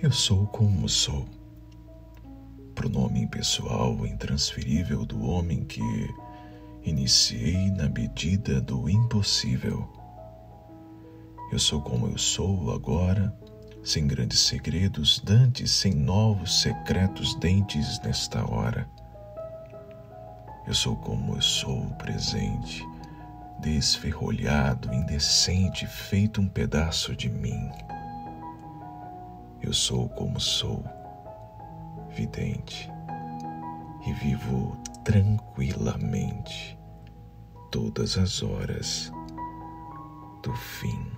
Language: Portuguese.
Eu sou como sou. Pronome pessoal intransferível do homem que iniciei na medida do impossível. Eu sou como eu sou agora, sem grandes segredos, dantes, sem novos secretos dentes nesta hora. Eu sou como eu sou presente, desferrolhado, indecente, feito um pedaço de mim. Eu sou como sou, vidente, e vivo tranquilamente todas as horas do fim.